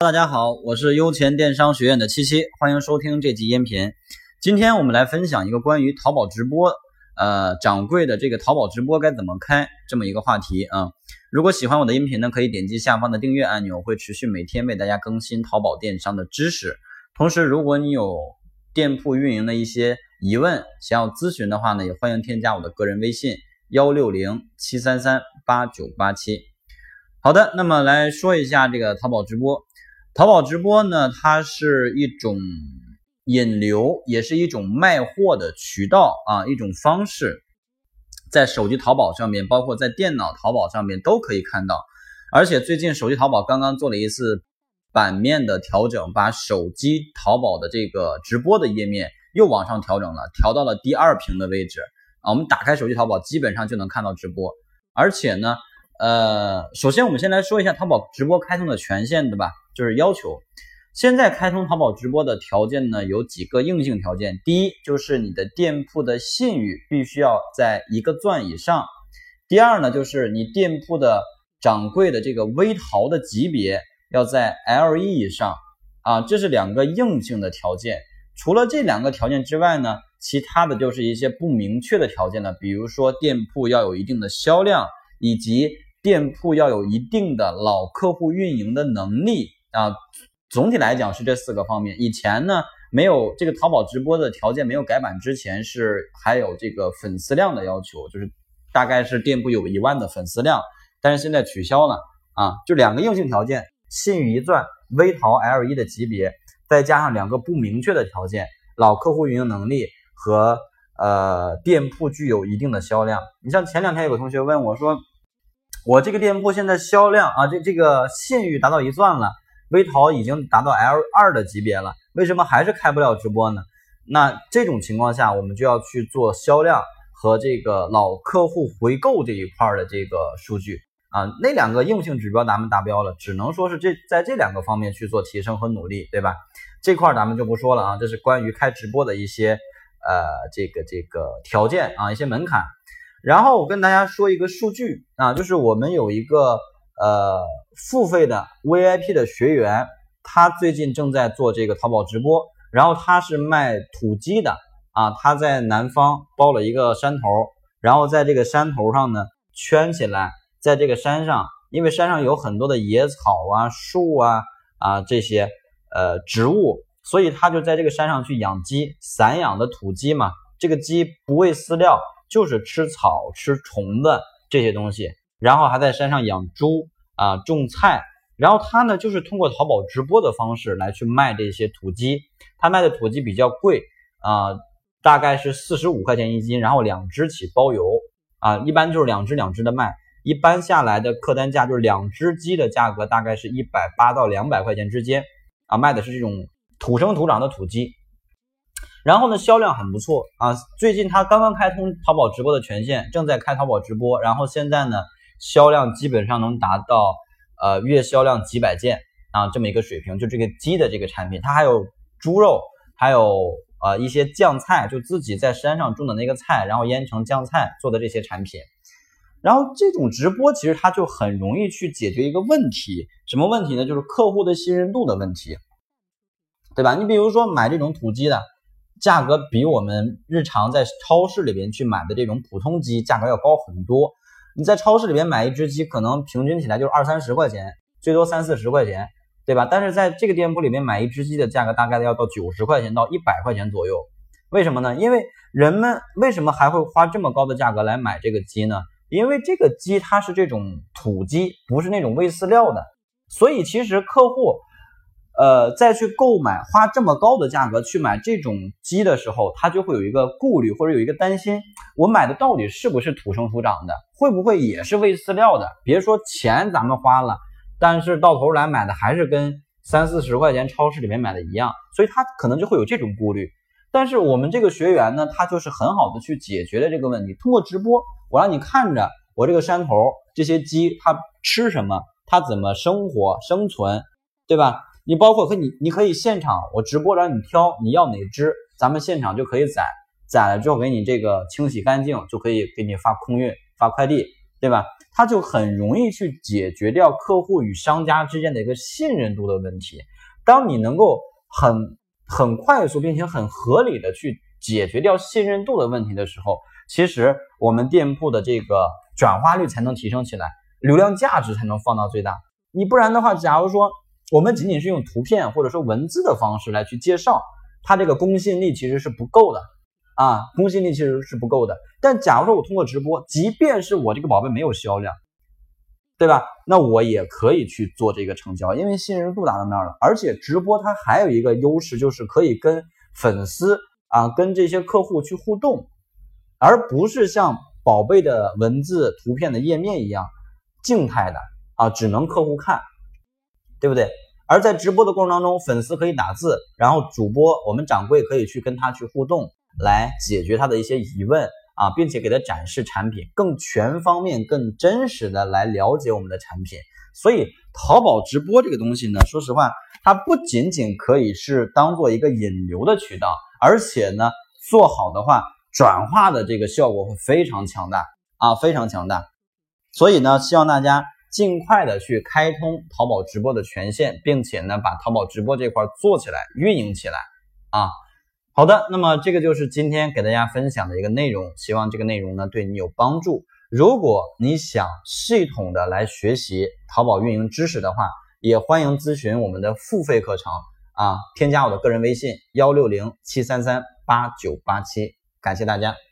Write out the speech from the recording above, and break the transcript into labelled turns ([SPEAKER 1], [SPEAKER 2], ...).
[SPEAKER 1] 大家好，我是优钱电商学院的七七，欢迎收听这集音频。今天我们来分享一个关于淘宝直播，呃，掌柜的这个淘宝直播该怎么开这么一个话题啊。如果喜欢我的音频呢，可以点击下方的订阅按钮，会持续每天为大家更新淘宝电商的知识。同时，如果你有店铺运营的一些疑问，想要咨询的话呢，也欢迎添加我的个人微信幺六零七三三八九八七。好的，那么来说一下这个淘宝直播。淘宝直播呢，它是一种引流，也是一种卖货的渠道啊，一种方式，在手机淘宝上面，包括在电脑淘宝上面都可以看到。而且最近手机淘宝刚刚做了一次版面的调整，把手机淘宝的这个直播的页面又往上调整了，调到了第二屏的位置啊。我们打开手机淘宝，基本上就能看到直播。而且呢，呃，首先我们先来说一下淘宝直播开通的权限，对吧？就是要求，现在开通淘宝直播的条件呢，有几个硬性条件。第一，就是你的店铺的信誉必须要在一个钻以上；第二呢，就是你店铺的掌柜的这个微淘的级别要在 L 一以上啊，这是两个硬性的条件。除了这两个条件之外呢，其他的就是一些不明确的条件了，比如说店铺要有一定的销量，以及店铺要有一定的老客户运营的能力。啊，总体来讲是这四个方面。以前呢，没有这个淘宝直播的条件没有改版之前，是还有这个粉丝量的要求，就是大概是店铺有一万的粉丝量。但是现在取消了啊，就两个硬性条件：信誉一钻、微淘 L 一的级别，再加上两个不明确的条件：老客户运营能力和呃店铺具有一定的销量。你像前两天有个同学问我说，我这个店铺现在销量啊，这这个信誉达到一钻了。微淘已经达到 L 二的级别了，为什么还是开不了直播呢？那这种情况下，我们就要去做销量和这个老客户回购这一块的这个数据啊，那两个硬性指标咱们达标了，只能说是这在这两个方面去做提升和努力，对吧？这块咱们就不说了啊，这是关于开直播的一些呃这个这个条件啊，一些门槛。然后我跟大家说一个数据啊，就是我们有一个。呃，付费的 VIP 的学员，他最近正在做这个淘宝直播，然后他是卖土鸡的啊，他在南方包了一个山头，然后在这个山头上呢圈起来，在这个山上，因为山上有很多的野草啊、树啊啊这些呃植物，所以他就在这个山上去养鸡，散养的土鸡嘛，这个鸡不喂饲料，就是吃草、吃虫子这些东西。然后还在山上养猪啊，种菜，然后他呢就是通过淘宝直播的方式来去卖这些土鸡，他卖的土鸡比较贵啊，大概是四十五块钱一斤，然后两只起包邮啊，一般就是两只两只的卖，一般下来的客单价就是两只鸡的价格大概是一百八到两百块钱之间啊，卖的是这种土生土长的土鸡，然后呢销量很不错啊，最近他刚刚开通淘宝直播的权限，正在开淘宝直播，然后现在呢。销量基本上能达到呃月销量几百件啊这么一个水平，就这个鸡的这个产品，它还有猪肉，还有呃一些酱菜，就自己在山上种的那个菜，然后腌成酱菜做的这些产品。然后这种直播其实它就很容易去解决一个问题，什么问题呢？就是客户的信任度的问题，对吧？你比如说买这种土鸡的，价格比我们日常在超市里边去买的这种普通鸡价格要高很多。你在超市里边买一只鸡，可能平均起来就是二三十块钱，最多三四十块钱，对吧？但是在这个店铺里面买一只鸡的价格大概要到九十块钱到一百块钱左右。为什么呢？因为人们为什么还会花这么高的价格来买这个鸡呢？因为这个鸡它是这种土鸡，不是那种喂饲料的，所以其实客户。呃，再去购买花这么高的价格去买这种鸡的时候，他就会有一个顾虑或者有一个担心：我买的到底是不是土生土长的？会不会也是喂饲料的？别说钱咱们花了，但是到头来买的还是跟三四十块钱超市里面买的一样，所以他可能就会有这种顾虑。但是我们这个学员呢，他就是很好的去解决了这个问题。通过直播，我让你看着我这个山头这些鸡它吃什么，它怎么生活生存，对吧？你包括和你，你可以现场我直播让你挑你要哪只，咱们现场就可以宰，宰了之后给你这个清洗干净，就可以给你发空运发快递对吧？它就很容易去解决掉客户与商家之间的一个信任度的问题。当你能够很很快速并且很合理的去解决掉信任度的问题的时候，其实我们店铺的这个转化率才能提升起来，流量价值才能放到最大。你不然的话，假如说我们仅仅是用图片或者说文字的方式来去介绍，它这个公信力其实是不够的啊，公信力其实是不够的。但假如说我通过直播，即便是我这个宝贝没有销量，对吧？那我也可以去做这个成交，因为信任度达到那儿了。而且直播它还有一个优势，就是可以跟粉丝啊，跟这些客户去互动。而不是像宝贝的文字、图片的页面一样静态的啊，只能客户看，对不对？而在直播的过程当中，粉丝可以打字，然后主播我们掌柜可以去跟他去互动，来解决他的一些疑问啊，并且给他展示产品，更全方面、更真实的来了解我们的产品。所以，淘宝直播这个东西呢，说实话，它不仅仅可以是当做一个引流的渠道，而且呢，做好的话。转化的这个效果会非常强大啊，非常强大。所以呢，希望大家尽快的去开通淘宝直播的权限，并且呢，把淘宝直播这块做起来、运营起来啊。好的，那么这个就是今天给大家分享的一个内容，希望这个内容呢对你有帮助。如果你想系统的来学习淘宝运营知识的话，也欢迎咨询我们的付费课程啊，添加我的个人微信幺六零七三三八九八七。感谢大家。